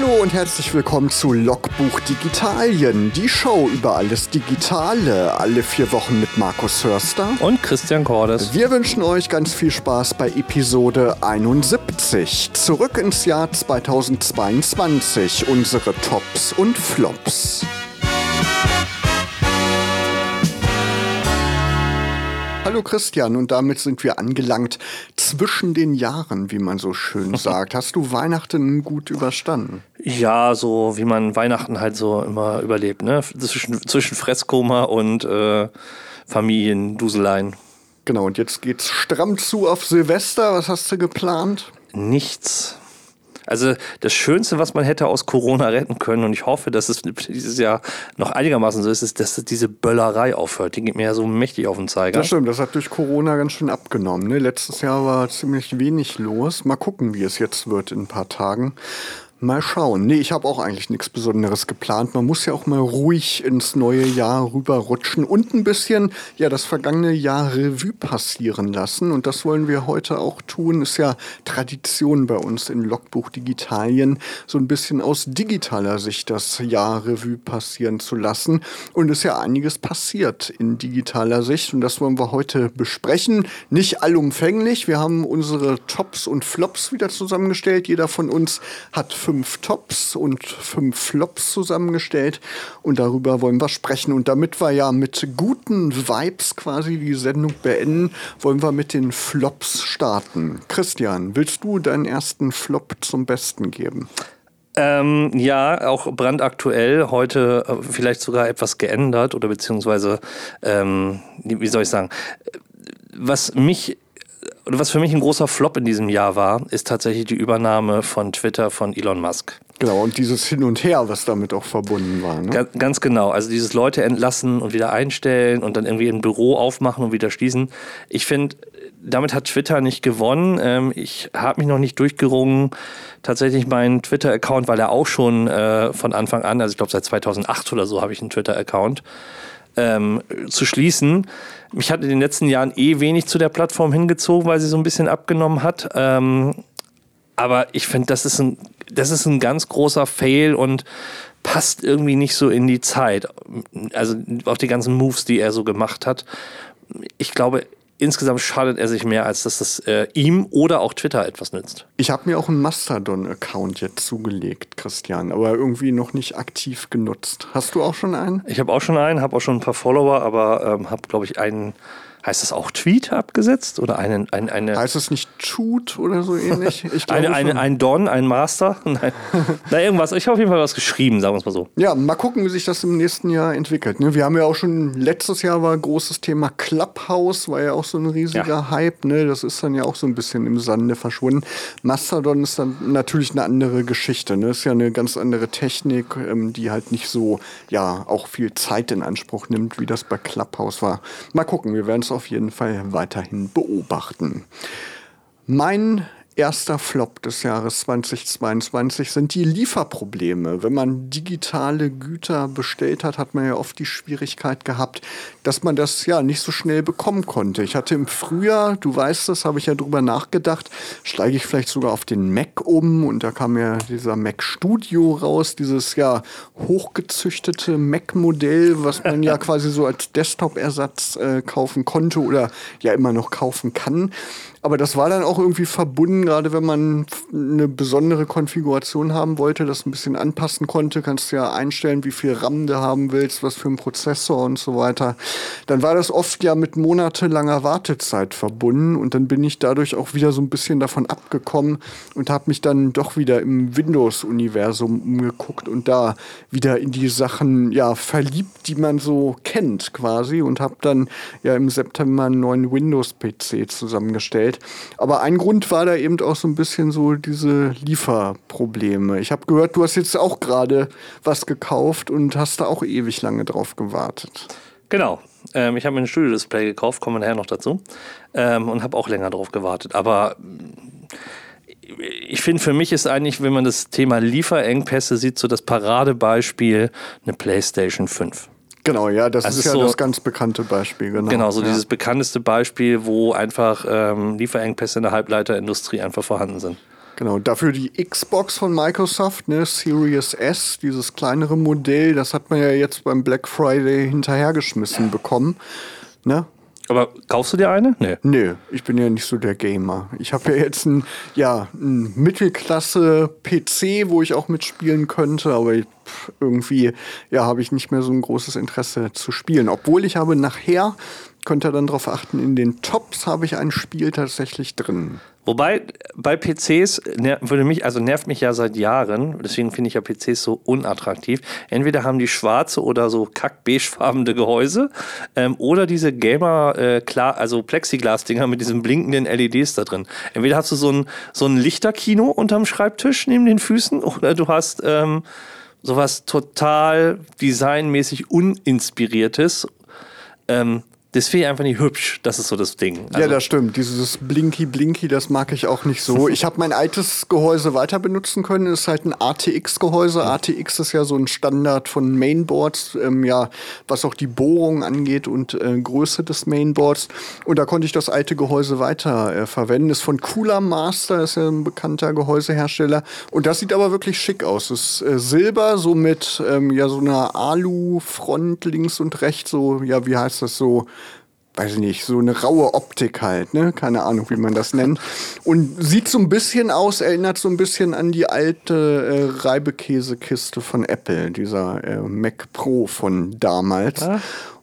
Hallo und herzlich willkommen zu Logbuch Digitalien, die Show über alles Digitale, alle vier Wochen mit Markus Hörster und Christian Cordes. Wir wünschen euch ganz viel Spaß bei Episode 71. Zurück ins Jahr 2022, unsere Tops und Flops. Hallo Christian und damit sind wir angelangt zwischen den Jahren, wie man so schön sagt. Hast du Weihnachten gut überstanden? Ja, so wie man Weihnachten halt so immer überlebt, ne? Zwischen, zwischen Fresskoma und äh, Familienduseleien. Genau, und jetzt geht's stramm zu auf Silvester. Was hast du geplant? Nichts. Also das Schönste, was man hätte aus Corona retten können, und ich hoffe, dass es dieses Jahr noch einigermaßen so ist, ist, dass diese Böllerei aufhört. Die geht mir ja so mächtig auf den Zeiger. Das stimmt, das hat durch Corona ganz schön abgenommen. Ne? Letztes Jahr war ziemlich wenig los. Mal gucken, wie es jetzt wird in ein paar Tagen. Mal schauen. Nee, ich habe auch eigentlich nichts Besonderes geplant. Man muss ja auch mal ruhig ins neue Jahr rüberrutschen und ein bisschen ja das vergangene Jahr Revue passieren lassen. Und das wollen wir heute auch tun. Ist ja Tradition bei uns in Logbuch Digitalien, so ein bisschen aus digitaler Sicht das Jahr Revue passieren zu lassen. Und ist ja einiges passiert in digitaler Sicht. Und das wollen wir heute besprechen. Nicht allumfänglich. Wir haben unsere Tops und Flops wieder zusammengestellt. Jeder von uns hat fünf Tops und fünf Flops zusammengestellt und darüber wollen wir sprechen. Und damit wir ja mit guten Vibes quasi die Sendung beenden, wollen wir mit den Flops starten. Christian, willst du deinen ersten Flop zum Besten geben? Ähm, ja, auch brandaktuell, heute äh, vielleicht sogar etwas geändert oder beziehungsweise, ähm, wie soll ich sagen, was mich was für mich ein großer Flop in diesem Jahr war, ist tatsächlich die Übernahme von Twitter von Elon Musk. Genau, und dieses Hin und Her, was damit auch verbunden war. Ne? Ganz, ganz genau. Also dieses Leute entlassen und wieder einstellen und dann irgendwie ein Büro aufmachen und wieder schließen. Ich finde, damit hat Twitter nicht gewonnen. Ähm, ich habe mich noch nicht durchgerungen, tatsächlich meinen Twitter-Account, weil er auch schon äh, von Anfang an, also ich glaube seit 2008 oder so habe ich einen Twitter-Account, ähm, zu schließen. Mich hat in den letzten Jahren eh wenig zu der Plattform hingezogen, weil sie so ein bisschen abgenommen hat. Ähm, aber ich finde, das, ist ein, das ist ein ganz großer Fail und passt irgendwie nicht so in die Zeit. Also auch die ganzen Moves, die er so gemacht hat. Ich glaube, insgesamt schadet er sich mehr, als dass das äh, ihm oder auch Twitter etwas nützt. Ich habe mir auch einen Mastodon-Account jetzt zugelegt, Christian, aber irgendwie noch nicht aktiv genutzt. Hast du auch schon einen? Ich habe auch schon einen, habe auch schon ein paar Follower, aber ähm, habe, glaube ich, einen Heißt das auch Tweet abgesetzt? Oder eine, eine, eine heißt es nicht Tut oder so ähnlich? eine, eine, ein Don, ein Master? Nein. Na, irgendwas. Ich habe auf jeden Fall was geschrieben, sagen wir es mal so. Ja, mal gucken, wie sich das im nächsten Jahr entwickelt. Ne? Wir haben ja auch schon, letztes Jahr war ein großes Thema Clubhouse, war ja auch so ein riesiger ja. Hype. Ne? Das ist dann ja auch so ein bisschen im Sande verschwunden. Mastodon ist dann natürlich eine andere Geschichte. Ne? Ist ja eine ganz andere Technik, ähm, die halt nicht so, ja, auch viel Zeit in Anspruch nimmt, wie das bei Clubhouse war. Mal gucken, wir werden es auf jeden Fall weiterhin beobachten. Mein erster Flop des Jahres 2022 sind die Lieferprobleme. Wenn man digitale Güter bestellt hat, hat man ja oft die Schwierigkeit gehabt, dass man das ja nicht so schnell bekommen konnte. Ich hatte im Frühjahr, du weißt das, habe ich ja drüber nachgedacht, steige ich vielleicht sogar auf den Mac um und da kam ja dieser Mac Studio raus, dieses ja hochgezüchtete Mac-Modell, was man ja quasi so als Desktop-Ersatz äh, kaufen konnte oder ja immer noch kaufen kann. Aber das war dann auch irgendwie verbunden, gerade wenn man eine besondere Konfiguration haben wollte, das ein bisschen anpassen konnte, kannst du ja einstellen, wie viel RAM du haben willst, was für ein Prozessor und so weiter. Dann war das oft ja mit monatelanger Wartezeit verbunden und dann bin ich dadurch auch wieder so ein bisschen davon abgekommen und habe mich dann doch wieder im Windows-Universum umgeguckt und da wieder in die Sachen ja verliebt, die man so kennt quasi und habe dann ja im September einen neuen Windows-PC zusammengestellt Welt. Aber ein Grund war da eben auch so ein bisschen so diese Lieferprobleme. Ich habe gehört, du hast jetzt auch gerade was gekauft und hast da auch ewig lange drauf gewartet. Genau. Ähm, ich habe mir ein Studio-Display gekauft, kommen nachher noch dazu. Ähm, und habe auch länger drauf gewartet. Aber ich finde, für mich ist eigentlich, wenn man das Thema Lieferengpässe sieht, so das Paradebeispiel eine PlayStation 5. Genau, ja, das also ist ja so, das ganz bekannte Beispiel. Genau, genau so ja. dieses bekannteste Beispiel, wo einfach ähm, Lieferengpässe in der Halbleiterindustrie einfach vorhanden sind. Genau, dafür die Xbox von Microsoft, ne, Series S, dieses kleinere Modell, das hat man ja jetzt beim Black Friday hinterhergeschmissen bekommen. Ne? Aber kaufst du dir eine? Nee. Nee, ich bin ja nicht so der Gamer. Ich habe ja jetzt ein, ja, ein Mittelklasse-PC, wo ich auch mitspielen könnte, aber irgendwie ja, habe ich nicht mehr so ein großes Interesse zu spielen. Obwohl ich habe nachher, könnt ihr dann darauf achten, in den Tops habe ich ein Spiel tatsächlich drin. Wobei bei PCs würde mich, also nervt mich ja seit Jahren, deswegen finde ich ja PCs so unattraktiv. Entweder haben die schwarze oder so kack-beigefarbene Gehäuse ähm, oder diese Gamer, äh, klar, also Plexiglas-Dinger mit diesen blinkenden LEDs da drin. Entweder hast du so ein, so ein Lichterkino unterm Schreibtisch neben den Füßen oder du hast ähm, sowas total designmäßig uninspiriertes. Ähm, das finde ich einfach nicht hübsch. Das ist so das Ding. Also ja, das stimmt. Dieses Blinky Blinky, das mag ich auch nicht so. ich habe mein altes Gehäuse weiter benutzen können. Das ist halt ein ATX-Gehäuse. ATX ist ja so ein Standard von Mainboards, ähm, ja, was auch die Bohrung angeht und äh, Größe des Mainboards. Und da konnte ich das alte Gehäuse weiter äh, verwenden. Ist von Cooler Master, ist ja ein bekannter Gehäusehersteller. Und das sieht aber wirklich schick aus. Es ist äh, Silber, so mit ähm, ja, so einer Alu-Front links und rechts, so, ja, wie heißt das so? Weiß ich nicht, so eine raue Optik halt, ne? Keine Ahnung, wie man das nennt. Und sieht so ein bisschen aus, erinnert so ein bisschen an die alte äh, Reibekäsekiste von Apple, dieser äh, Mac Pro von damals. Ah.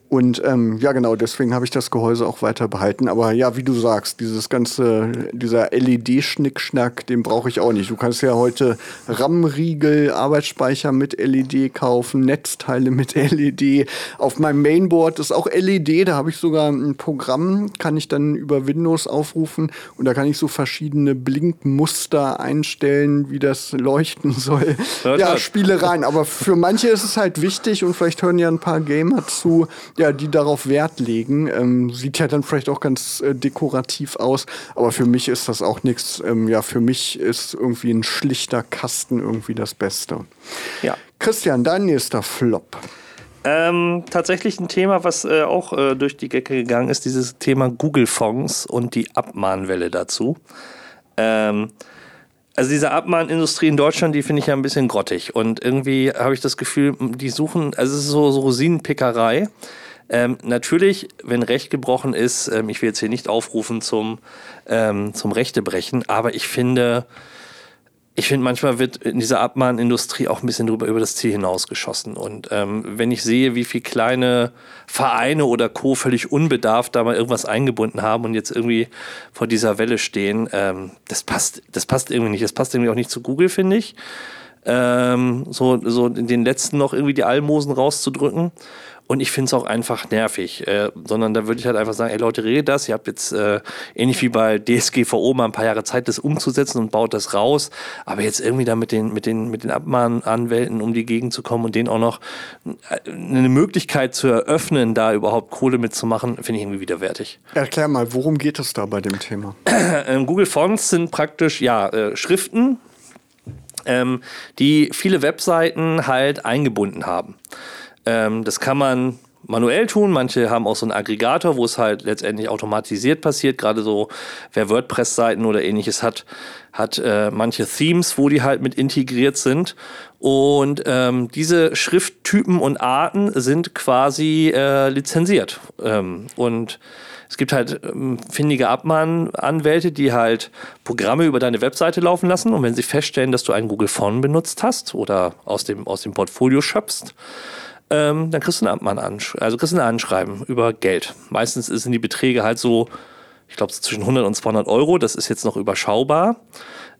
Und ähm, ja, genau, deswegen habe ich das Gehäuse auch weiter behalten. Aber ja, wie du sagst, dieses ganze, dieser LED-Schnickschnack, den brauche ich auch nicht. Du kannst ja heute RAM-Riegel, Arbeitsspeicher mit LED kaufen, Netzteile mit LED. Auf meinem Mainboard ist auch LED, da habe ich sogar ein Programm, kann ich dann über Windows aufrufen und da kann ich so verschiedene Blinkmuster einstellen, wie das leuchten soll. Ja, ja Spielereien. Aber für manche ist es halt wichtig und vielleicht hören ja ein paar Gamer zu ja, die darauf Wert legen. Ähm, sieht ja dann vielleicht auch ganz äh, dekorativ aus, aber für mich ist das auch nichts. Ähm, ja, für mich ist irgendwie ein schlichter Kasten irgendwie das Beste. Ja. Christian, dein nächster Flop. Ähm, tatsächlich ein Thema, was äh, auch äh, durch die Gecke gegangen ist, dieses Thema Google-Fonds und die Abmahnwelle dazu. Ähm, also diese Abmahnindustrie in Deutschland, die finde ich ja ein bisschen grottig. Und irgendwie habe ich das Gefühl, die suchen, also es ist so, so Rosinenpickerei. Ähm, natürlich, wenn Recht gebrochen ist, ähm, ich will jetzt hier nicht aufrufen zum, ähm, zum Rechtebrechen, aber ich finde, ich finde, manchmal wird in dieser Abmahnindustrie auch ein bisschen drüber über das Ziel hinausgeschossen. Und ähm, wenn ich sehe, wie viele kleine Vereine oder Co. völlig unbedarft da mal irgendwas eingebunden haben und jetzt irgendwie vor dieser Welle stehen, ähm, das passt, das passt irgendwie nicht. Das passt irgendwie auch nicht zu Google, finde ich. Ähm, so, so den letzten noch irgendwie die Almosen rauszudrücken. Und ich finde es auch einfach nervig, äh, sondern da würde ich halt einfach sagen, ey Leute, redet das, ihr habt jetzt äh, ähnlich wie bei DSGVO mal ein paar Jahre Zeit, das umzusetzen und baut das raus, aber jetzt irgendwie da mit den, mit den, mit den Abmahnanwälten um die Gegend zu kommen und denen auch noch äh, eine Möglichkeit zu eröffnen, da überhaupt Kohle mitzumachen, finde ich irgendwie widerwärtig. Erklär mal, worum geht es da bei dem Thema? Ähm, Google Fonts sind praktisch, ja, äh, Schriften, ähm, die viele Webseiten halt eingebunden haben. Ähm, das kann man manuell tun. Manche haben auch so einen Aggregator, wo es halt letztendlich automatisiert passiert. Gerade so, wer WordPress-Seiten oder ähnliches hat, hat äh, manche Themes, wo die halt mit integriert sind. Und ähm, diese Schrifttypen und Arten sind quasi äh, lizenziert. Ähm, und es gibt halt ähm, findige Abmahnanwälte, die halt Programme über deine Webseite laufen lassen. Und wenn sie feststellen, dass du einen Google Phone benutzt hast oder aus dem, aus dem Portfolio schöpfst, ähm, dann kriegst du einen Amtmann an, also kriegst du ein Anschreiben über Geld. Meistens sind die Beträge halt so, ich glaube, so zwischen 100 und 200 Euro. Das ist jetzt noch überschaubar.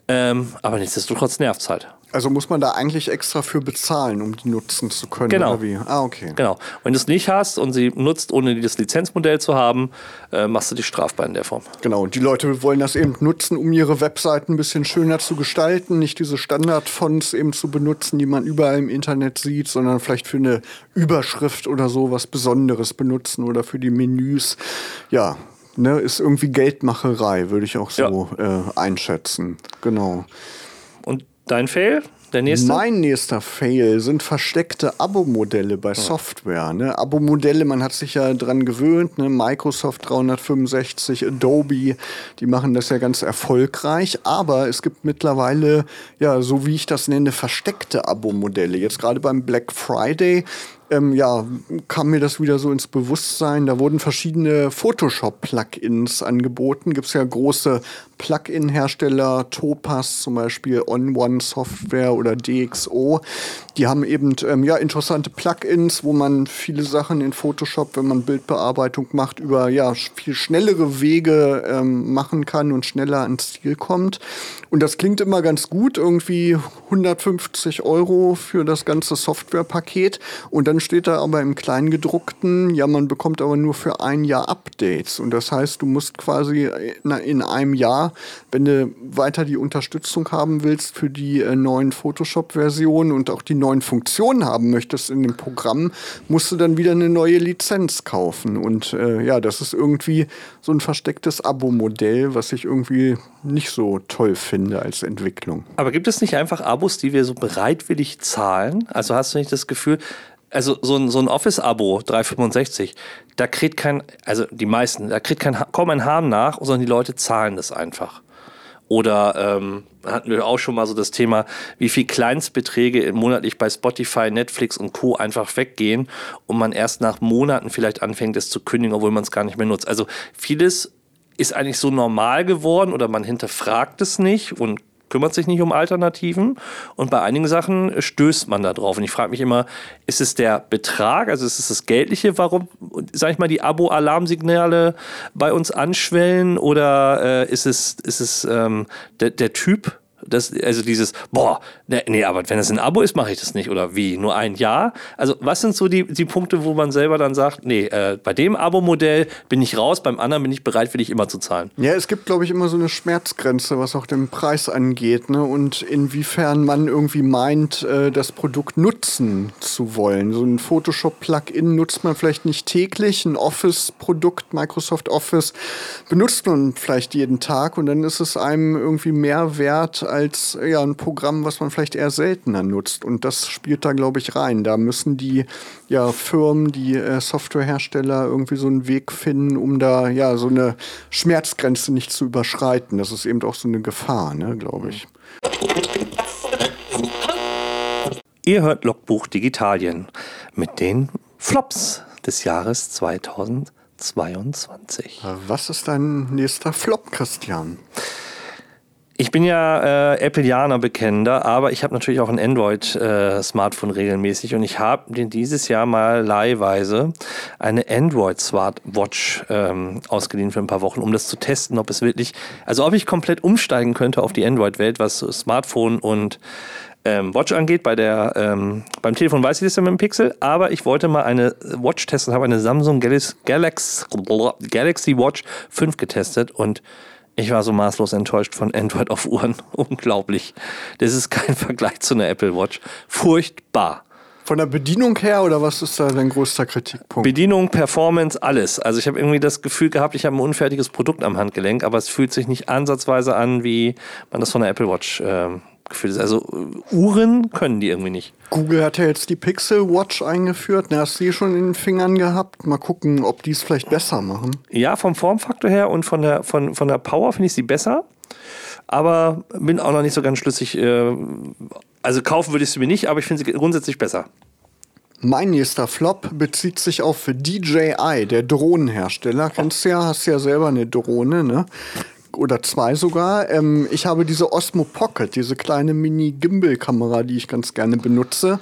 Ähm, aber nichtsdestotrotz nervt es halt. Also muss man da eigentlich extra für bezahlen, um die nutzen zu können? Genau. Ah, okay. Genau. Wenn du es nicht hast und sie nutzt, ohne das Lizenzmodell zu haben, äh, machst du dich strafbar in der Form. Genau. Und die Leute wollen das eben nutzen, um ihre Webseiten ein bisschen schöner zu gestalten, nicht diese Standardfonts eben zu benutzen, die man überall im Internet sieht, sondern vielleicht für eine Überschrift oder so was Besonderes benutzen oder für die Menüs. Ja, ne, ist irgendwie Geldmacherei, würde ich auch so ja. äh, einschätzen. Genau. Und dein Fail? der nächste? Mein nächster Fail sind versteckte Abo-Modelle bei Software. Ne? Abo-Modelle, man hat sich ja dran gewöhnt. Ne? Microsoft 365, Adobe, die machen das ja ganz erfolgreich. Aber es gibt mittlerweile, ja, so wie ich das nenne, versteckte Abo-Modelle. Jetzt gerade beim Black Friday ähm, ja, kam mir das wieder so ins Bewusstsein. Da wurden verschiedene Photoshop-Plugins angeboten. Gibt es ja große Plugin-Hersteller, Topaz zum Beispiel, On-One Software oder DxO. Die haben eben ähm, ja, interessante Plugins, wo man viele Sachen in Photoshop, wenn man Bildbearbeitung macht, über ja, viel schnellere Wege ähm, machen kann und schneller ans Ziel kommt. Und das klingt immer ganz gut, irgendwie 150 Euro für das ganze Softwarepaket. Und dann steht da aber im Kleingedruckten, ja, man bekommt aber nur für ein Jahr Updates. Und das heißt, du musst quasi in einem Jahr, wenn du weiter die Unterstützung haben willst für die äh, neuen Photoshop-Versionen und auch die neuen Funktionen haben möchtest in dem Programm, musst du dann wieder eine neue Lizenz kaufen. Und äh, ja, das ist irgendwie so ein verstecktes Abo-Modell, was ich irgendwie nicht so toll finde als Entwicklung. Aber gibt es nicht einfach Abos, die wir so bereitwillig zahlen? Also hast du nicht das Gefühl, also so ein, so ein Office-Abo 365, da kriegt kein, also die meisten, da kriegt kein, kaum ein Hahn nach, sondern die Leute zahlen das einfach. Oder ähm, hatten wir auch schon mal so das Thema, wie viel Kleinstbeträge monatlich bei Spotify, Netflix und Co. einfach weggehen und man erst nach Monaten vielleicht anfängt, es zu kündigen, obwohl man es gar nicht mehr nutzt. Also vieles ist eigentlich so normal geworden oder man hinterfragt es nicht und kümmert sich nicht um Alternativen und bei einigen Sachen stößt man da drauf. Und ich frage mich immer, ist es der Betrag, also ist es das Geldliche, warum, sag ich mal, die Abo-Alarmsignale bei uns anschwellen oder äh, ist es, ist es ähm, der, der Typ, das, also dieses, boah, ne, nee, aber wenn es ein Abo ist, mache ich das nicht. Oder wie? Nur ein Jahr? Also, was sind so die, die Punkte, wo man selber dann sagt, nee, äh, bei dem Abo-Modell bin ich raus, beim anderen bin ich bereit, für dich immer zu zahlen? Ja, es gibt, glaube ich, immer so eine Schmerzgrenze, was auch den Preis angeht, ne? Und inwiefern man irgendwie meint, äh, das Produkt nutzen zu wollen. So ein Photoshop-Plugin nutzt man vielleicht nicht täglich, ein Office-Produkt, Microsoft Office, benutzt man vielleicht jeden Tag und dann ist es einem irgendwie mehr wert, als ja, ein Programm, was man vielleicht eher seltener nutzt. Und das spielt da, glaube ich, rein. Da müssen die ja, Firmen, die äh, Softwarehersteller irgendwie so einen Weg finden, um da ja so eine Schmerzgrenze nicht zu überschreiten. Das ist eben auch so eine Gefahr, ne, glaube ich. Ihr hört Logbuch Digitalien mit den Flops des Jahres 2022. Was ist dein nächster Flop, Christian? Ich bin ja äh, Appleianer bekennender, aber ich habe natürlich auch ein Android-Smartphone äh, regelmäßig und ich habe dieses Jahr mal leihweise eine Android-Smartwatch ähm, ausgeliehen für ein paar Wochen, um das zu testen, ob es wirklich, also ob ich komplett umsteigen könnte auf die Android-Welt, was Smartphone und ähm, Watch angeht. Bei der, ähm, beim Telefon weiß ich das ja mit dem Pixel, aber ich wollte mal eine Watch testen, habe eine Samsung Galaxy, Galaxy Watch 5 getestet und ich war so maßlos enttäuscht von Android auf Uhren. Unglaublich. Das ist kein Vergleich zu einer Apple Watch. Furchtbar. Von der Bedienung her oder was ist da dein größter Kritikpunkt? Bedienung, Performance, alles. Also ich habe irgendwie das Gefühl gehabt, ich habe ein unfertiges Produkt am Handgelenk, aber es fühlt sich nicht ansatzweise an, wie man das von der Apple Watch äh, gefühlt ist. Also Uhren können die irgendwie nicht. Google hat ja jetzt die Pixel Watch eingeführt. Na, hast du die schon in den Fingern gehabt? Mal gucken, ob die es vielleicht besser machen. Ja, vom Formfaktor her und von der, von, von der Power finde ich sie besser. Aber bin auch noch nicht so ganz schlüssig. Äh, also kaufen würde ich sie mir nicht, aber ich finde sie grundsätzlich besser. Mein nächster Flop bezieht sich auf DJI, der Drohnenhersteller. Kennst du ja, hast ja selber eine Drohne, ne? Oder zwei sogar. Ähm, ich habe diese Osmo Pocket, diese kleine Mini-Gimbal-Kamera, die ich ganz gerne benutze.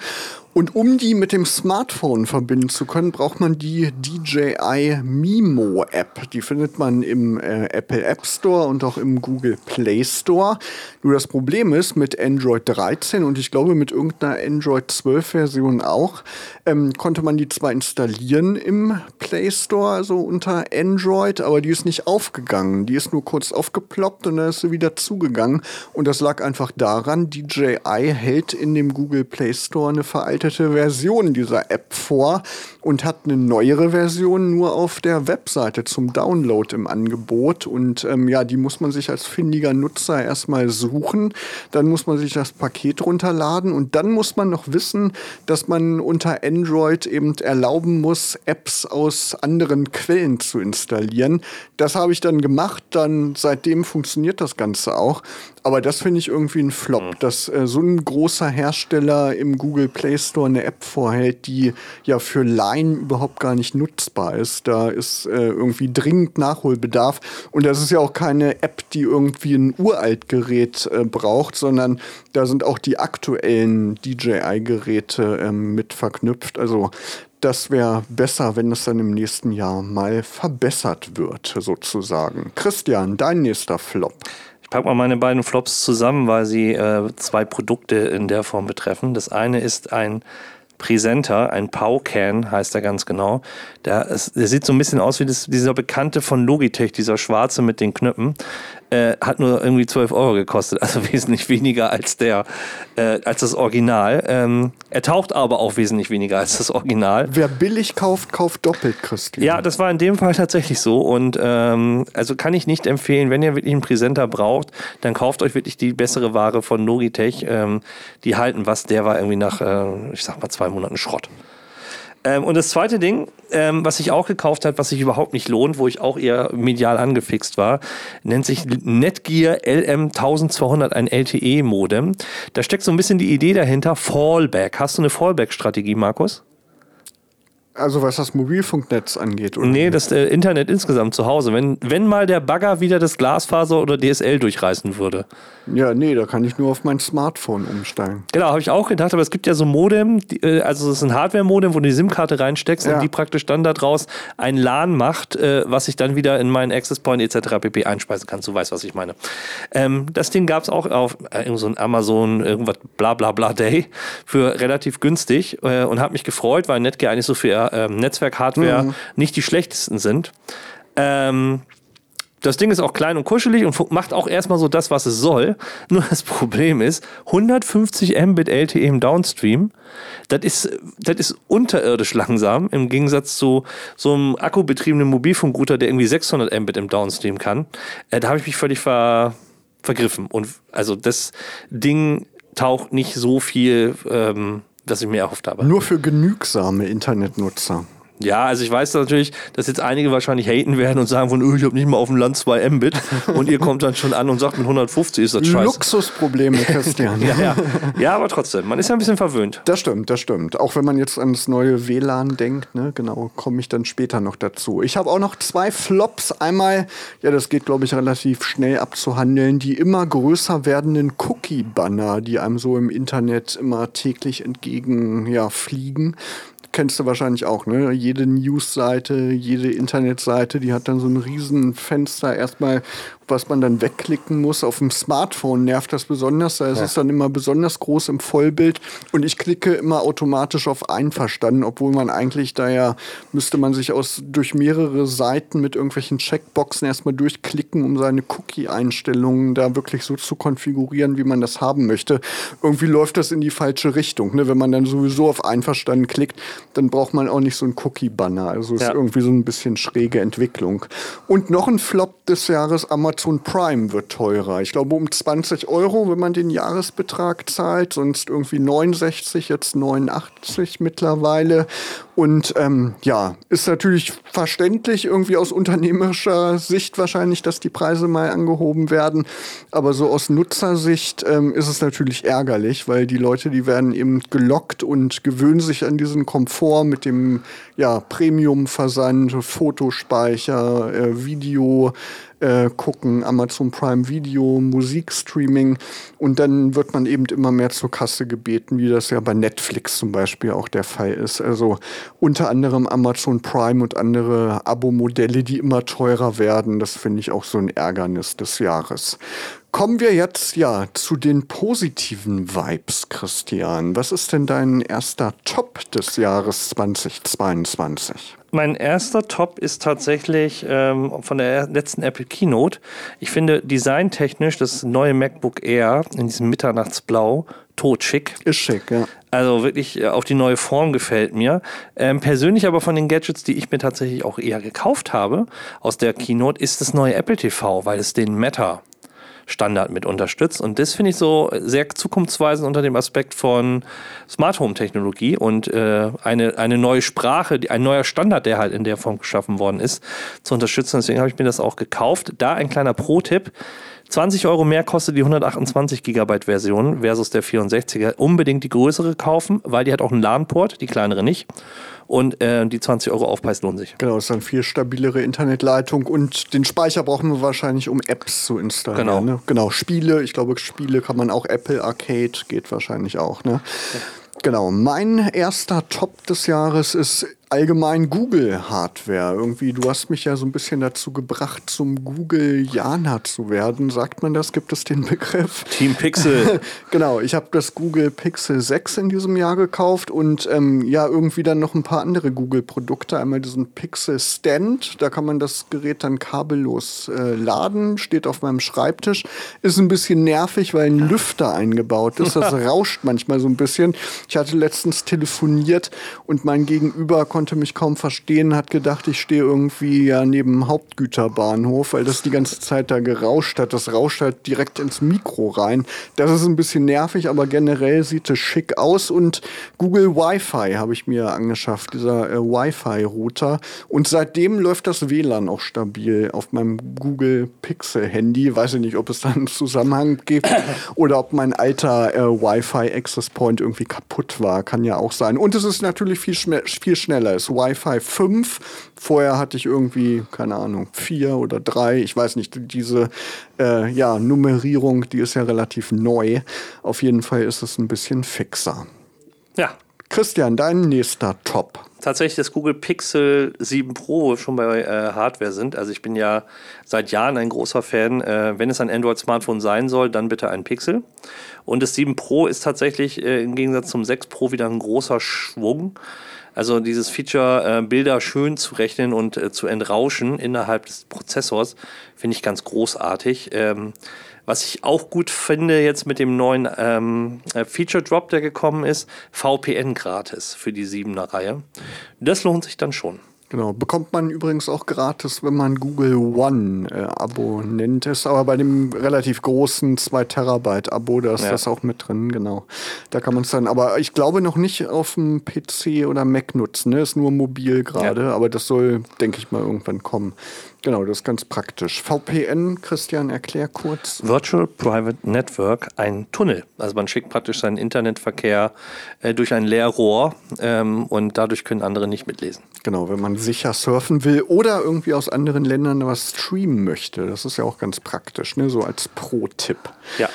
Und um die mit dem Smartphone verbinden zu können, braucht man die DJI Mimo App. Die findet man im äh, Apple App Store und auch im Google Play Store. Nur das Problem ist, mit Android 13 und ich glaube mit irgendeiner Android 12 Version auch, ähm, konnte man die zwar installieren im Play Store, also unter Android, aber die ist nicht aufgegangen. Die ist nur kurz aufgeploppt und dann ist sie wieder zugegangen. Und das lag einfach daran, DJI hält in dem Google Play Store eine veraltete überarbeitete Version dieser App vor und hat eine neuere Version nur auf der Webseite zum Download im Angebot. Und ähm, ja, die muss man sich als findiger Nutzer erstmal suchen. Dann muss man sich das Paket runterladen und dann muss man noch wissen, dass man unter Android eben erlauben muss, Apps aus anderen Quellen zu installieren. Das habe ich dann gemacht, dann seitdem funktioniert das Ganze auch. Aber das finde ich irgendwie ein Flop, mhm. dass äh, so ein großer Hersteller im Google Play Store eine App vorhält, die ja für Laien überhaupt gar nicht nutzbar ist. Da ist äh, irgendwie dringend Nachholbedarf. Und das ist ja auch keine App, die irgendwie ein uralt Gerät äh, braucht, sondern da sind auch die aktuellen DJI-Geräte ähm, mit verknüpft. Also das wäre besser, wenn es dann im nächsten Jahr mal verbessert wird, sozusagen. Christian, dein nächster Flop. Ich packe mal meine beiden Flops zusammen, weil sie äh, zwei Produkte in der Form betreffen. Das eine ist ein Presenter, ein Powcan heißt er ganz genau. Der, ist, der sieht so ein bisschen aus wie das, dieser bekannte von Logitech, dieser schwarze mit den Knöpfen äh, hat nur irgendwie 12 Euro gekostet, also wesentlich weniger als der, äh, als das Original. Ähm, er taucht aber auch wesentlich weniger als das Original. Wer billig kauft, kauft doppelt, Christian. Ja, das war in dem Fall tatsächlich so und ähm, also kann ich nicht empfehlen, wenn ihr wirklich einen Präsenter braucht, dann kauft euch wirklich die bessere Ware von Logitech. Ähm, die halten was, der war irgendwie nach, äh, ich sag mal, zwei Monaten Schrott. Ähm, und das zweite Ding, ähm, was ich auch gekauft habe, was sich überhaupt nicht lohnt, wo ich auch eher medial angefixt war, nennt sich Netgear LM1200, ein LTE-Modem. Da steckt so ein bisschen die Idee dahinter, Fallback. Hast du eine Fallback-Strategie, Markus? Also was das Mobilfunknetz angeht, oder? Nee, das äh, Internet insgesamt zu Hause. Wenn, wenn mal der Bagger wieder das Glasfaser oder DSL durchreißen würde. Ja, nee, da kann ich nur auf mein Smartphone umsteigen. Genau, habe ich auch gedacht, aber es gibt ja so Modem, die, äh, also es ist ein Hardware-Modem, wo du die SIM-Karte reinsteckst ja. und die praktisch dann daraus ein LAN macht, äh, was ich dann wieder in meinen Access Point etc. pp. einspeisen kann. Du weißt, was ich meine. Ähm, das Ding gab es auch auf äh, so ein Amazon, irgendwas bla bla bla Day für relativ günstig äh, und habe mich gefreut, weil Netgear eigentlich so für ähm, Netzwerk-Hardware mhm. nicht die schlechtesten sind. Ähm, das Ding ist auch klein und kuschelig und macht auch erstmal so das, was es soll. Nur das Problem ist, 150 Mbit LTE im Downstream, das ist, das ist unterirdisch langsam im Gegensatz zu so einem akkubetriebenen Mobilfunkrouter, der irgendwie 600 Mbit im Downstream kann. Äh, da habe ich mich völlig ver, vergriffen. Und also das Ding taucht nicht so viel ähm, das ich mir erhofft habe. Nur für genügsame Internetnutzer. Ja, also ich weiß natürlich, dass jetzt einige wahrscheinlich haten werden und sagen von, oh, ich habe nicht mal auf dem Land 2 Mbit und ihr kommt dann schon an und sagt, mit 150 ist das scheiße. Luxusprobleme, Christian. ja, ja. ja, aber trotzdem, man ist ja ein bisschen verwöhnt. Das stimmt, das stimmt. Auch wenn man jetzt an das neue WLAN denkt, ne, genau, komme ich dann später noch dazu. Ich habe auch noch zwei Flops. Einmal, ja, das geht, glaube ich, relativ schnell abzuhandeln, die immer größer werdenden Cookie-Banner, die einem so im Internet immer täglich entgegen ja, fliegen kennst du wahrscheinlich auch, ne? Jede Newsseite, jede Internetseite, die hat dann so ein riesen Fenster erstmal, was man dann wegklicken muss. Auf dem Smartphone nervt das besonders. Da ist ja. es dann immer besonders groß im Vollbild. Und ich klicke immer automatisch auf Einverstanden, obwohl man eigentlich da ja, müsste man sich aus, durch mehrere Seiten mit irgendwelchen Checkboxen erstmal durchklicken, um seine Cookie-Einstellungen da wirklich so zu konfigurieren, wie man das haben möchte. Irgendwie läuft das in die falsche Richtung. Ne? Wenn man dann sowieso auf Einverstanden klickt, dann braucht man auch nicht so einen Cookie-Banner. Also es ja. ist irgendwie so ein bisschen schräge Entwicklung. Und noch ein Flop des Jahres, Amazon Amazon Prime wird teurer. Ich glaube um 20 Euro, wenn man den Jahresbetrag zahlt, sonst irgendwie 69, jetzt 89 mittlerweile. Und ähm, ja, ist natürlich verständlich irgendwie aus unternehmerischer Sicht wahrscheinlich, dass die Preise mal angehoben werden. Aber so aus Nutzersicht ähm, ist es natürlich ärgerlich, weil die Leute, die werden eben gelockt und gewöhnen sich an diesen Komfort mit dem ja, Premium-Versand, Fotospeicher, äh, Video äh, gucken, Amazon Prime Video, Musikstreaming und dann wird man eben immer mehr zur Kasse gebeten, wie das ja bei Netflix zum Beispiel auch der Fall ist. Also unter anderem Amazon Prime und andere Abo-Modelle, die immer teurer werden. Das finde ich auch so ein Ärgernis des Jahres. Kommen wir jetzt ja zu den positiven Vibes, Christian. Was ist denn dein erster Top des Jahres 2022? Mein erster Top ist tatsächlich ähm, von der letzten Apple Keynote. Ich finde designtechnisch das neue MacBook Air in diesem Mitternachtsblau totschick. Ist schick, ja. Also wirklich äh, auf die neue Form gefällt mir. Ähm, persönlich aber von den Gadgets, die ich mir tatsächlich auch eher gekauft habe aus der Keynote, ist das neue Apple TV, weil es den Meta Standard mit unterstützt. Und das finde ich so sehr zukunftsweisend unter dem Aspekt von Smart Home Technologie und äh, eine, eine neue Sprache, ein neuer Standard, der halt in der Form geschaffen worden ist, zu unterstützen. Deswegen habe ich mir das auch gekauft. Da ein kleiner Pro-Tipp. 20 Euro mehr kostet die 128 Gigabyte Version versus der 64er. Unbedingt die größere kaufen, weil die hat auch einen LAN-Port, die kleinere nicht. Und äh, die 20 Euro Aufpreis lohnen sich. Genau, ist dann viel stabilere Internetleitung und den Speicher brauchen wir wahrscheinlich, um Apps zu installieren. Genau. Ne? Genau, Spiele, ich glaube, Spiele kann man auch, Apple Arcade geht wahrscheinlich auch. Ne? Ja. Genau, mein erster Top des Jahres ist allgemein Google-Hardware. Irgendwie, du hast mich ja so ein bisschen dazu gebracht, zum Google-Jana zu werden. Sagt man das? Gibt es den Begriff? Team Pixel. genau, ich habe das Google Pixel 6 in diesem Jahr gekauft und ähm, ja, irgendwie dann noch ein paar andere Google-Produkte. Einmal diesen Pixel Stand, da kann man das Gerät dann kabellos äh, laden, steht auf meinem Schreibtisch. Ist ein bisschen nervig, weil ein Lüfter eingebaut ist. Das rauscht manchmal so ein bisschen. Ich hatte letztens telefoniert und mein Gegenüber konnte mich kaum verstehen, hat gedacht, ich stehe irgendwie ja neben Hauptgüterbahnhof, weil das die ganze Zeit da gerauscht hat. Das rauscht halt direkt ins Mikro rein. Das ist ein bisschen nervig, aber generell sieht es schick aus und Google Wi-Fi habe ich mir angeschafft, dieser äh, Wi-Fi-Router. Und seitdem läuft das WLAN auch stabil auf meinem Google Pixel Handy. Weiß ich nicht, ob es da einen Zusammenhang gibt oder ob mein alter äh, Wi-Fi Access Point irgendwie kaputt war. Kann ja auch sein. Und es ist natürlich viel, viel schneller schneller ist. Wi-Fi 5. Vorher hatte ich irgendwie, keine Ahnung, 4 oder 3. Ich weiß nicht, diese äh, ja, Nummerierung, die ist ja relativ neu. Auf jeden Fall ist es ein bisschen fixer. Ja. Christian, dein nächster Top tatsächlich das Google Pixel 7 Pro schon bei äh, Hardware sind. Also ich bin ja seit Jahren ein großer Fan. Äh, wenn es ein Android-Smartphone sein soll, dann bitte ein Pixel. Und das 7 Pro ist tatsächlich äh, im Gegensatz zum 6 Pro wieder ein großer Schwung. Also dieses Feature, äh, Bilder schön zu rechnen und äh, zu entrauschen innerhalb des Prozessors, finde ich ganz großartig. Ähm, was ich auch gut finde jetzt mit dem neuen ähm, äh, Feature Drop, der gekommen ist, VPN gratis für die 7er Reihe. Das lohnt sich dann schon. Genau, bekommt man übrigens auch gratis, wenn man Google One äh, Abonnent ist, aber bei dem relativ großen 2 Terabyte Abo, da ist ja. das auch mit drin, genau. Da kann man es dann, aber ich glaube noch nicht auf dem PC oder Mac nutzen, ne? ist nur mobil gerade, ja. aber das soll, denke ich mal, irgendwann kommen. Genau, das ist ganz praktisch. VPN, Christian, erklär kurz. Virtual Private Network, ein Tunnel. Also man schickt praktisch seinen Internetverkehr äh, durch ein Leerrohr ähm, und dadurch können andere nicht mitlesen. Genau, wenn man sicher surfen will oder irgendwie aus anderen Ländern was streamen möchte. Das ist ja auch ganz praktisch, ne? so als Pro-Tipp. Ja.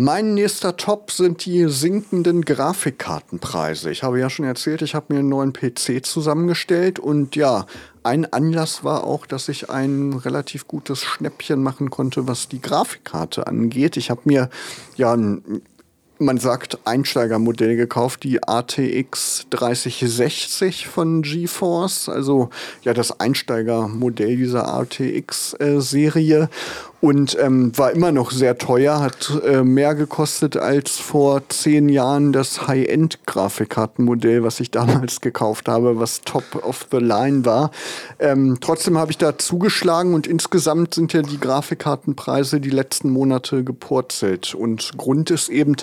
Mein nächster Top sind die sinkenden Grafikkartenpreise. Ich habe ja schon erzählt, ich habe mir einen neuen PC zusammengestellt und ja, ein Anlass war auch, dass ich ein relativ gutes Schnäppchen machen konnte, was die Grafikkarte angeht. Ich habe mir ja ein man sagt, Einsteigermodell gekauft, die ATX 3060 von GeForce, also ja das Einsteigermodell dieser ATX-Serie. Und ähm, war immer noch sehr teuer, hat äh, mehr gekostet als vor zehn Jahren das High-End-Grafikkartenmodell, was ich damals gekauft habe, was top of the line war. Ähm, trotzdem habe ich da zugeschlagen und insgesamt sind ja die Grafikkartenpreise die letzten Monate gepurzelt. Und Grund ist eben,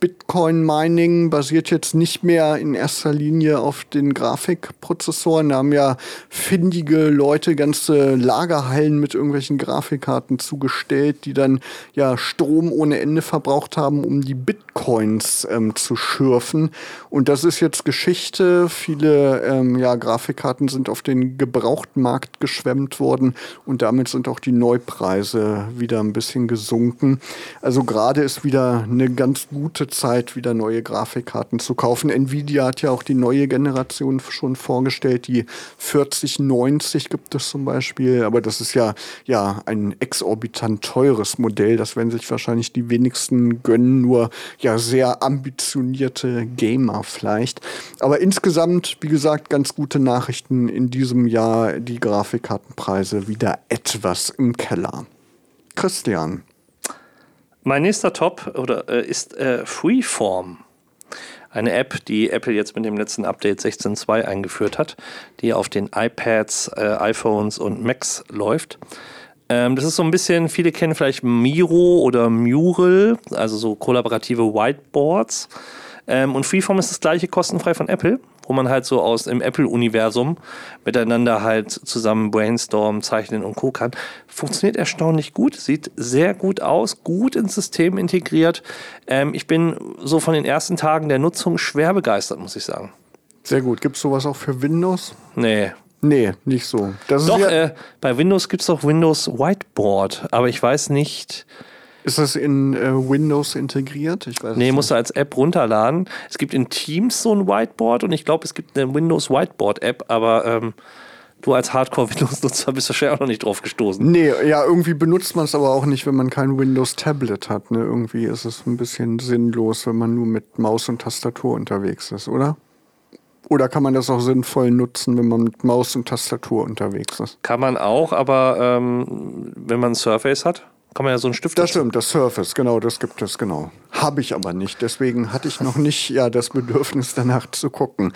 Bitcoin-Mining basiert jetzt nicht mehr in erster Linie auf den Grafikprozessoren. Da haben ja findige Leute ganze Lagerhallen mit irgendwelchen Grafikkarten zugeschlagen gestellt, die dann ja Strom ohne Ende verbraucht haben, um die Bitcoins ähm, zu schürfen. Und das ist jetzt Geschichte. Viele ähm, ja, Grafikkarten sind auf den Gebrauchtmarkt geschwemmt worden und damit sind auch die Neupreise wieder ein bisschen gesunken. Also gerade ist wieder eine ganz gute Zeit, wieder neue Grafikkarten zu kaufen. Nvidia hat ja auch die neue Generation schon vorgestellt. Die 4090 gibt es zum Beispiel, aber das ist ja, ja ein exorbitant exorbitant teures Modell. Das werden sich wahrscheinlich die wenigsten gönnen, nur ja sehr ambitionierte Gamer vielleicht. Aber insgesamt, wie gesagt, ganz gute Nachrichten in diesem Jahr. Die Grafikkartenpreise wieder etwas im Keller. Christian. Mein nächster Top oder, äh, ist äh, Freeform. Eine App, die Apple jetzt mit dem letzten Update 16.2 eingeführt hat, die auf den iPads, äh, iPhones und Macs läuft. Ähm, das ist so ein bisschen, viele kennen vielleicht Miro oder Mural, also so kollaborative Whiteboards. Ähm, und Freeform ist das gleiche kostenfrei von Apple wo man halt so aus dem Apple-Universum miteinander halt zusammen brainstormen, zeichnen und Co. kann. Funktioniert erstaunlich gut, sieht sehr gut aus, gut ins System integriert. Ähm, ich bin so von den ersten Tagen der Nutzung schwer begeistert, muss ich sagen. Sehr gut. Gibt es sowas auch für Windows? Nee. Nee, nicht so. Das Doch, ja äh, bei Windows gibt es auch Windows Whiteboard, aber ich weiß nicht, ist das in äh, Windows integriert? Ich weiß nee, musst du als App runterladen. Es gibt in Teams so ein Whiteboard und ich glaube, es gibt eine Windows Whiteboard-App, aber ähm, du als Hardcore-Windows-Nutzer bist wahrscheinlich auch noch nicht drauf gestoßen. Nee, ja, irgendwie benutzt man es aber auch nicht, wenn man kein Windows-Tablet hat. Ne? Irgendwie ist es ein bisschen sinnlos, wenn man nur mit Maus und Tastatur unterwegs ist, oder? Oder kann man das auch sinnvoll nutzen, wenn man mit Maus und Tastatur unterwegs ist? Kann man auch, aber ähm, wenn man ein Surface hat, kann man ja so einen Stift. Das stimmt, das Surface, genau, das gibt es, genau. Habe ich aber nicht. Deswegen hatte ich noch nicht ja, das Bedürfnis, danach zu gucken.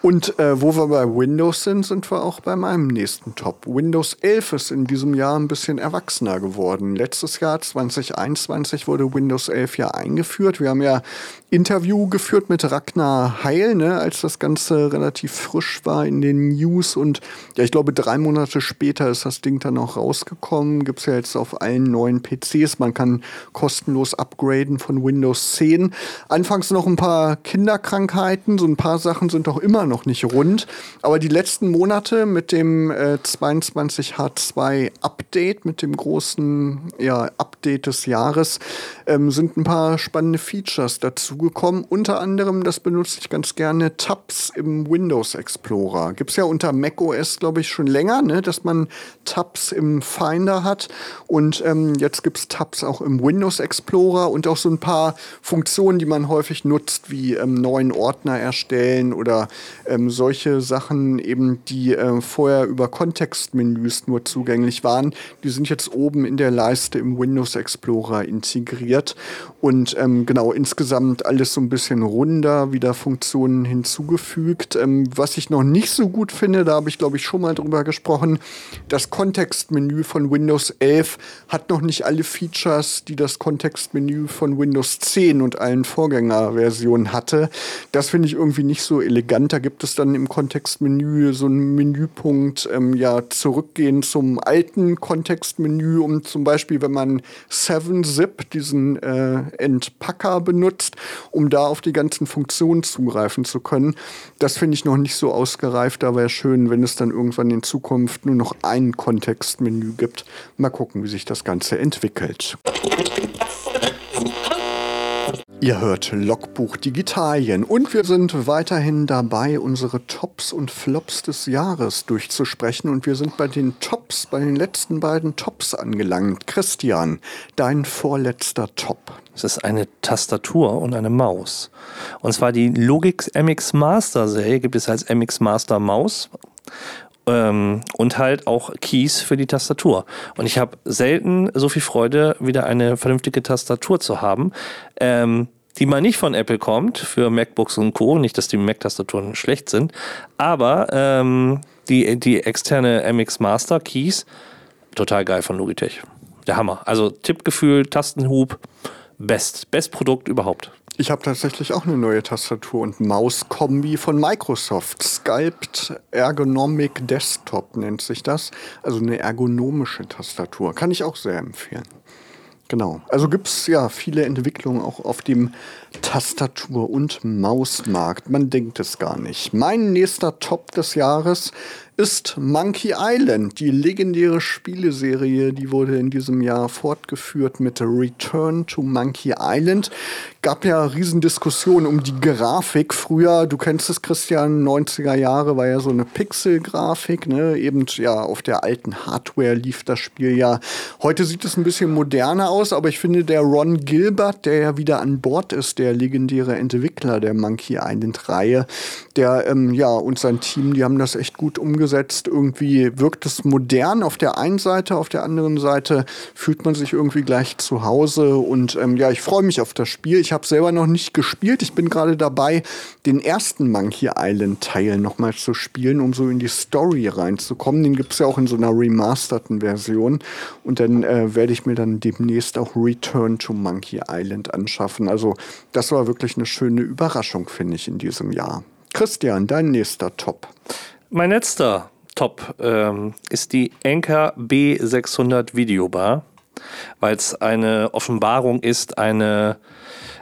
Und äh, wo wir bei Windows sind, sind wir auch bei meinem nächsten Top. Windows 11 ist in diesem Jahr ein bisschen erwachsener geworden. Letztes Jahr, 2021, wurde Windows 11 ja eingeführt. Wir haben ja Interview geführt mit Ragnar Heil, ne, als das Ganze relativ frisch war in den News. Und ja, ich glaube, drei Monate später ist das Ding dann auch rausgekommen. Gibt es ja jetzt auf allen neuen PCs. Man kann kostenlos upgraden von Windows 10. Anfangs noch ein paar Kinderkrankheiten. So ein paar Sachen sind doch immer noch nicht rund. Aber die letzten Monate mit dem äh, 22H2 Update, mit dem großen ja, Update des Jahres, ähm, sind ein paar spannende Features dazu gekommen. Unter anderem, das benutze ich ganz gerne, Tabs im Windows Explorer. Gibt es ja unter macOS, glaube ich, schon länger, ne, dass man Tabs im Finder hat. Und ähm, jetzt gibt es Tabs auch im Windows Explorer und auch so ein paar Funktionen, die man häufig nutzt, wie ähm, neuen Ordner erstellen oder ähm, solche Sachen eben, die äh, vorher über Kontextmenüs nur zugänglich waren. Die sind jetzt oben in der Leiste im Windows Explorer integriert. Und ähm, genau, insgesamt alles so ein bisschen runder, wieder Funktionen hinzugefügt. Ähm, was ich noch nicht so gut finde, da habe ich glaube ich schon mal drüber gesprochen, das Kontextmenü von Windows 11 hat noch nicht alle Features, die das Kontextmenü von Windows 10 und allen Vorgängerversionen hatte. Das finde ich irgendwie nicht so elegant. Da gibt es dann im Kontextmenü so einen Menüpunkt, ähm, ja, zurückgehen zum alten Kontextmenü, um zum Beispiel, wenn man 7-Zip, diesen äh, Entpacker benutzt, um da auf die ganzen Funktionen zugreifen zu können. Das finde ich noch nicht so ausgereift, aber wäre schön, wenn es dann irgendwann in Zukunft nur noch ein Kontextmenü gibt. Mal gucken, wie sich das Ganze entwickelt. Ihr hört Logbuch Digitalien und wir sind weiterhin dabei, unsere Tops und Flops des Jahres durchzusprechen und wir sind bei den Tops, bei den letzten beiden Tops angelangt. Christian, dein vorletzter Top. Es ist eine Tastatur und eine Maus. Und zwar die Logix MX Master Serie gibt es als MX Master Maus ähm, und halt auch Keys für die Tastatur. Und ich habe selten so viel Freude, wieder eine vernünftige Tastatur zu haben. Ähm, die mal nicht von Apple kommt, für MacBooks und Co. Nicht, dass die Mac-Tastaturen schlecht sind, aber ähm, die, die externe MX Master Keys, total geil von Logitech. Der Hammer. Also Tippgefühl, Tastenhub, best. Best Produkt überhaupt. Ich habe tatsächlich auch eine neue Tastatur und Mauskombi von Microsoft. Sculpt Ergonomic Desktop nennt sich das. Also eine ergonomische Tastatur. Kann ich auch sehr empfehlen. Genau. Also gibt es ja viele Entwicklungen auch auf dem Tastatur- und Mausmarkt. Man denkt es gar nicht. Mein nächster Top des Jahres ist Monkey Island, die legendäre Spieleserie, die wurde in diesem Jahr fortgeführt mit Return to Monkey Island. Gab ja Riesendiskussionen um die Grafik. Früher, du kennst es, Christian, 90er Jahre war ja so eine Pixel-Grafik, ne? Eben ja auf der alten Hardware lief das Spiel ja. Heute sieht es ein bisschen moderner aus, aber ich finde, der Ron Gilbert, der ja wieder an Bord ist, der legendäre Entwickler der Monkey Island-Reihe, der ähm, ja und sein Team, die haben das echt gut umgesetzt. Irgendwie wirkt es modern auf der einen Seite, auf der anderen Seite fühlt man sich irgendwie gleich zu Hause. Und ähm, ja, ich freue mich auf das Spiel. Ich habe selber noch nicht gespielt. Ich bin gerade dabei, den ersten Monkey Island Teil nochmal zu spielen, um so in die Story reinzukommen. Den gibt es ja auch in so einer remasterten Version. Und dann äh, werde ich mir dann demnächst auch Return to Monkey Island anschaffen. Also das war wirklich eine schöne Überraschung, finde ich, in diesem Jahr. Christian, dein nächster Top. Mein letzter Top ähm, ist die Anker B600 Videobar, weil es eine Offenbarung ist, eine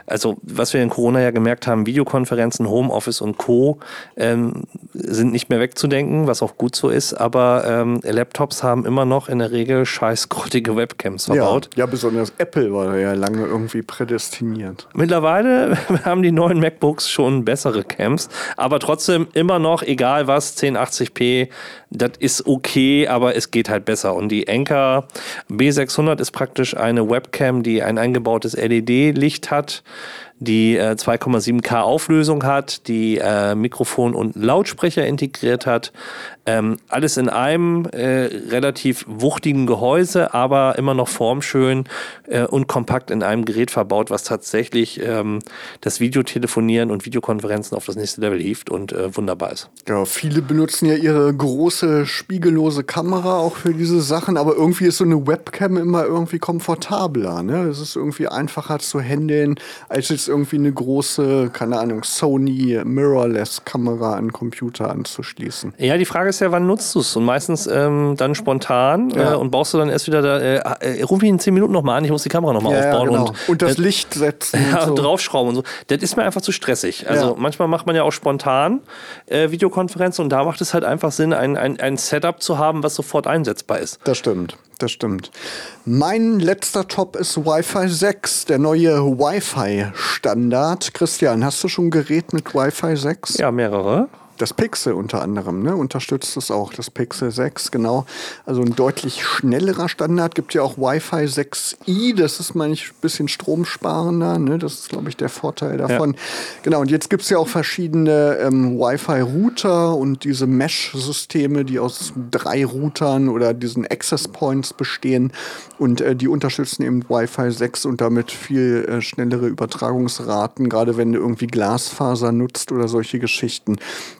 also was wir in Corona ja gemerkt haben, Videokonferenzen, Homeoffice und Co. Ähm, sind nicht mehr wegzudenken, was auch gut so ist, aber ähm, Laptops haben immer noch in der Regel scheiß grottige Webcams verbaut. Ja, ja, besonders Apple war ja lange irgendwie prädestiniert. Mittlerweile haben die neuen MacBooks schon bessere Cams, aber trotzdem immer noch, egal was, 1080p, das ist okay, aber es geht halt besser. Und die Anker B600 ist praktisch eine Webcam, die ein eingebautes LED-Licht hat die äh, 2,7K Auflösung hat, die äh, Mikrofon und Lautsprecher integriert hat. Ähm, alles in einem äh, relativ wuchtigen Gehäuse, aber immer noch formschön äh, und kompakt in einem Gerät verbaut, was tatsächlich ähm, das Videotelefonieren und Videokonferenzen auf das nächste Level hieft und äh, wunderbar ist. Ja, viele benutzen ja ihre große spiegellose Kamera auch für diese Sachen, aber irgendwie ist so eine Webcam immer irgendwie komfortabler. Ne? Es ist irgendwie einfacher zu handeln, als jetzt irgendwie eine große, keine Ahnung, Sony Mirrorless-Kamera an Computer anzuschließen. Ja, die Frage ist ja, wann nutzt du es? Und meistens ähm, dann spontan ja. äh, und baust du dann erst wieder da, äh, äh, ruf mich in 10 Minuten nochmal an, ich muss die Kamera nochmal ja, aufbauen. Ja, genau. und, und das Licht setzen. Ja, und, so. draufschrauben und so. Das ist mir einfach zu stressig. Also manchmal macht man ja auch spontan äh, Videokonferenzen und da macht es halt einfach Sinn, ein, ein, ein Setup zu haben, was sofort einsetzbar ist. Das stimmt das stimmt. Mein letzter Top ist Wi-Fi 6, der neue Wi-Fi-Standard. Christian, hast du schon ein Gerät mit Wi-Fi 6? Ja, mehrere. Das Pixel unter anderem ne, unterstützt es auch, das Pixel 6, genau. Also ein deutlich schnellerer Standard. Gibt ja auch Wi-Fi 6i, das ist, meine ich, ein bisschen stromsparender. Ne? Das ist, glaube ich, der Vorteil davon. Ja. Genau, und jetzt gibt es ja auch verschiedene ähm, Wi-Fi-Router und diese Mesh-Systeme, die aus drei Routern oder diesen Access Points bestehen. Und äh, die unterstützen eben Wi-Fi 6 und damit viel äh, schnellere Übertragungsraten, gerade wenn du irgendwie Glasfaser nutzt oder solche Geschichten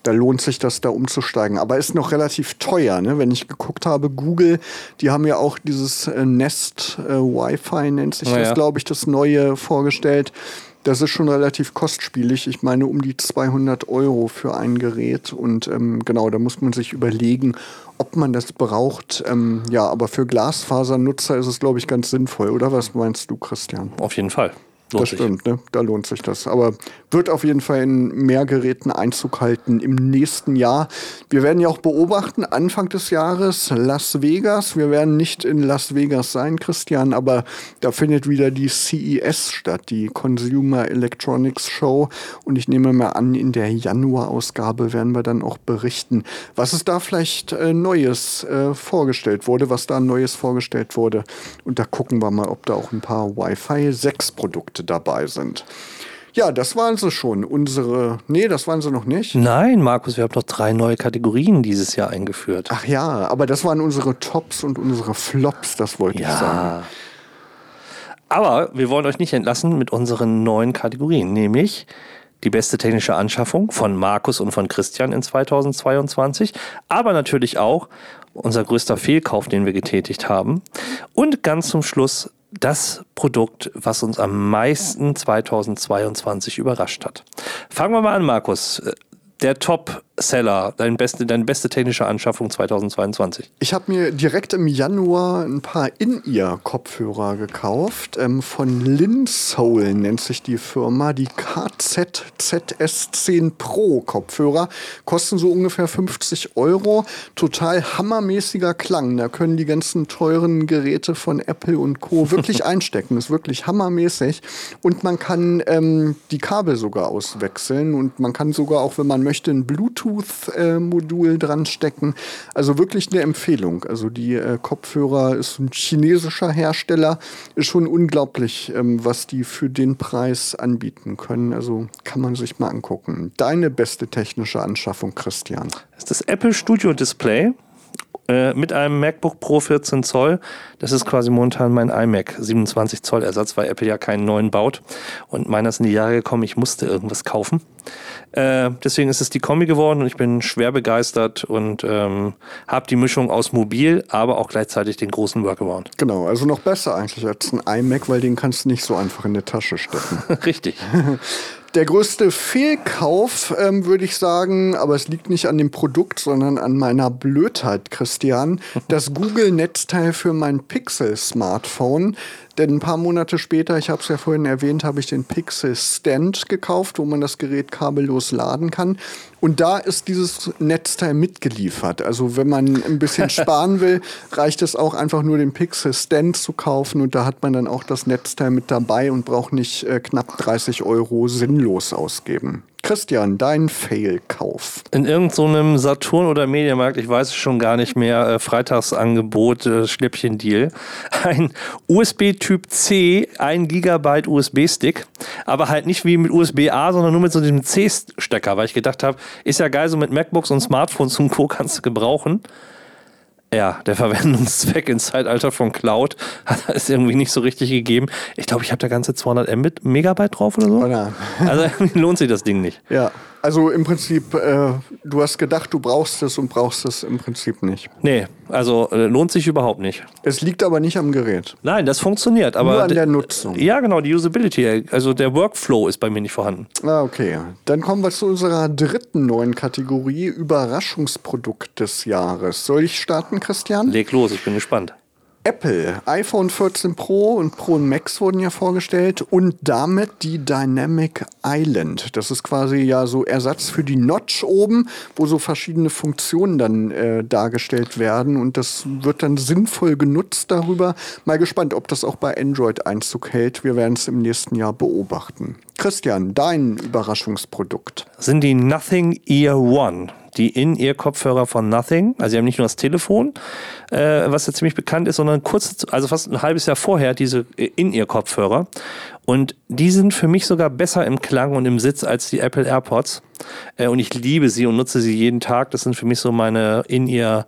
da lohnt sich das da umzusteigen. Aber ist noch relativ teuer, ne? Wenn ich geguckt habe, Google, die haben ja auch dieses äh, Nest äh, Wi-Fi, nennt sich oh, das, ja. glaube ich, das neue vorgestellt. Das ist schon relativ kostspielig. Ich meine, um die 200 Euro für ein Gerät. Und ähm, genau, da muss man sich überlegen, ob man das braucht. Ähm, ja, aber für Glasfasernutzer ist es, glaube ich, ganz sinnvoll. Oder was meinst du, Christian? Auf jeden Fall. Lohnt das stimmt, ne? da lohnt sich das. Aber wird auf jeden Fall in mehr Geräten Einzug halten im nächsten Jahr. Wir werden ja auch beobachten, Anfang des Jahres Las Vegas. Wir werden nicht in Las Vegas sein, Christian, aber da findet wieder die CES statt, die Consumer Electronics Show. Und ich nehme mal an, in der Januarausgabe werden wir dann auch berichten, was es da vielleicht äh, Neues äh, vorgestellt wurde, was da Neues vorgestellt wurde. Und da gucken wir mal, ob da auch ein paar Wi-Fi 6 Produkte Produkte dabei sind. Ja, das waren sie schon. Unsere. Nee, das waren sie noch nicht. Nein, Markus, wir haben noch drei neue Kategorien dieses Jahr eingeführt. Ach ja, aber das waren unsere Tops und unsere Flops, das wollte ja. ich sagen. Aber wir wollen euch nicht entlassen mit unseren neuen Kategorien, nämlich die beste technische Anschaffung von Markus und von Christian in 2022, aber natürlich auch unser größter Fehlkauf, den wir getätigt haben. Und ganz zum Schluss das Produkt, was uns am meisten 2022 überrascht hat. Fangen wir mal an, Markus. Der Top-Seller, dein beste, deine beste technische Anschaffung 2022? Ich habe mir direkt im Januar ein paar In-Ear-Kopfhörer gekauft. Ähm, von Linsoul nennt sich die Firma. Die KZZS10 Pro Kopfhörer kosten so ungefähr 50 Euro. Total hammermäßiger Klang. Da können die ganzen teuren Geräte von Apple und Co. wirklich einstecken. Ist wirklich hammermäßig. Und man kann ähm, die Kabel sogar auswechseln und man kann sogar auch, wenn man möchte, ein Bluetooth-Modul dran stecken. Also wirklich eine Empfehlung. Also die äh, Kopfhörer ist ein chinesischer Hersteller. Ist schon unglaublich, ähm, was die für den Preis anbieten können. Also kann man sich mal angucken. Deine beste technische Anschaffung, Christian? Das ist das Apple Studio Display äh, mit einem MacBook Pro 14 Zoll. Das ist quasi momentan mein iMac 27 Zoll Ersatz, weil Apple ja keinen neuen baut. Und meiner ist in die Jahre gekommen, ich musste irgendwas kaufen. Äh, deswegen ist es die Kombi geworden und ich bin schwer begeistert und ähm, habe die Mischung aus mobil, aber auch gleichzeitig den großen Workaround. Genau, also noch besser eigentlich als ein iMac, weil den kannst du nicht so einfach in die Tasche stecken. Richtig. Der größte Fehlkauf, ähm, würde ich sagen, aber es liegt nicht an dem Produkt, sondern an meiner Blödheit, Christian. Das Google-Netzteil für mein Pixel-Smartphone. Denn ein paar Monate später, ich habe es ja vorhin erwähnt, habe ich den Pixel Stand gekauft, wo man das Gerät kabellos laden kann. Und da ist dieses Netzteil mitgeliefert. Also wenn man ein bisschen sparen will, reicht es auch einfach nur den Pixel Stand zu kaufen und da hat man dann auch das Netzteil mit dabei und braucht nicht äh, knapp 30 Euro sinnlos ausgeben. Christian, dein Fail-Kauf. In irgendeinem so Saturn oder Mediamarkt, ich weiß es schon gar nicht mehr, äh, Freitagsangebot, äh, Schnäppchen-Deal. Ein USB-Typ C, 1 Gigabyte USB-Stick, aber halt nicht wie mit USB-A, sondern nur mit so einem C-Stecker, weil ich gedacht habe, ist ja geil, so mit MacBooks und Smartphones und Co. kannst du gebrauchen ja, der Verwendungszweck im Zeitalter von Cloud hat es irgendwie nicht so richtig gegeben. Ich glaube, ich habe da ganze 200 Mbit Megabyte drauf oder so. Oder? Also lohnt sich das Ding nicht. Ja, also im Prinzip, äh, du hast gedacht, du brauchst es und brauchst es im Prinzip nicht. Nee, also äh, lohnt sich überhaupt nicht. Es liegt aber nicht am Gerät. Nein, das funktioniert. Aber Nur an der Nutzung. Ja, genau, die Usability, also der Workflow ist bei mir nicht vorhanden. Ah, okay. Dann kommen wir zu unserer dritten neuen Kategorie, Überraschungsprodukt des Jahres. Soll ich starten, Christian? Leg los, ich bin gespannt. Apple, iPhone 14 Pro und Pro und Max wurden ja vorgestellt und damit die Dynamic Island. Das ist quasi ja so Ersatz für die Notch oben, wo so verschiedene Funktionen dann äh, dargestellt werden und das wird dann sinnvoll genutzt darüber. Mal gespannt, ob das auch bei Android Einzug hält. Wir werden es im nächsten Jahr beobachten. Christian, dein Überraschungsprodukt. Sind die Nothing Ear One die In-Ear-Kopfhörer von Nothing. Also sie haben nicht nur das Telefon, äh, was ja ziemlich bekannt ist, sondern kurz, also fast ein halbes Jahr vorher diese In-Ear-Kopfhörer. Und die sind für mich sogar besser im Klang und im Sitz als die Apple AirPods. Äh, und ich liebe sie und nutze sie jeden Tag. Das sind für mich so meine In-Ear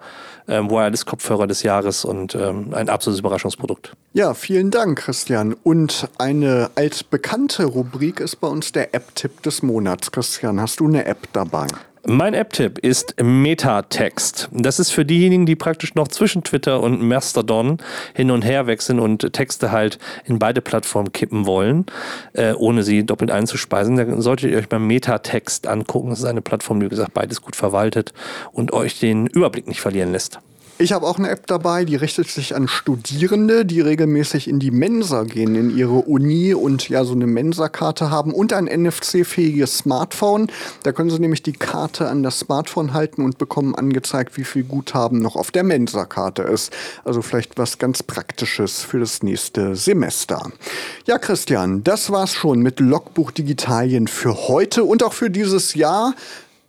ähm, Wireless-Kopfhörer des Jahres und ähm, ein absolutes Überraschungsprodukt. Ja, vielen Dank, Christian. Und eine altbekannte Rubrik ist bei uns der App-Tipp des Monats. Christian, hast du eine App dabei? Mein App-Tipp ist Metatext. Das ist für diejenigen, die praktisch noch zwischen Twitter und Mastodon hin und her wechseln und Texte halt in beide Plattformen kippen wollen, äh, ohne sie doppelt einzuspeisen. Da solltet ihr euch beim Metatext angucken. Das ist eine Plattform, die, wie gesagt, beides gut verwaltet und euch den Überblick nicht verlieren lässt. Ich habe auch eine App dabei, die richtet sich an Studierende, die regelmäßig in die Mensa gehen, in ihre Uni und ja so eine Mensa-Karte haben und ein NFC-fähiges Smartphone. Da können sie nämlich die Karte an das Smartphone halten und bekommen angezeigt, wie viel Guthaben noch auf der Mensa-Karte ist. Also vielleicht was ganz Praktisches für das nächste Semester. Ja, Christian, das war's schon mit Logbuch Digitalien für heute und auch für dieses Jahr.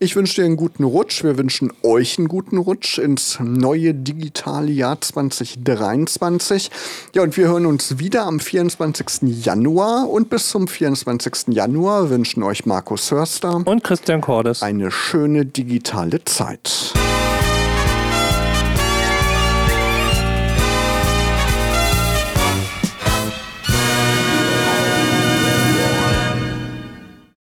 Ich wünsche dir einen guten Rutsch. Wir wünschen euch einen guten Rutsch ins neue digitale Jahr 2023. Ja, und wir hören uns wieder am 24. Januar. Und bis zum 24. Januar wünschen euch Markus Hörster und Christian Cordes eine schöne digitale Zeit.